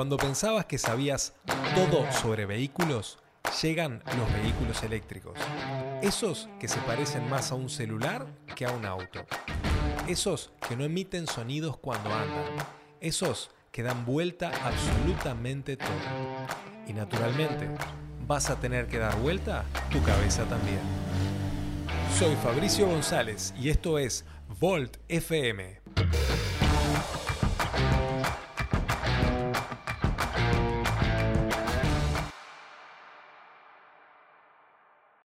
Cuando pensabas que sabías todo sobre vehículos, llegan los vehículos eléctricos. Esos que se parecen más a un celular que a un auto. Esos que no emiten sonidos cuando andan. Esos que dan vuelta absolutamente todo. Y naturalmente, vas a tener que dar vuelta tu cabeza también. Soy Fabricio González y esto es Volt FM.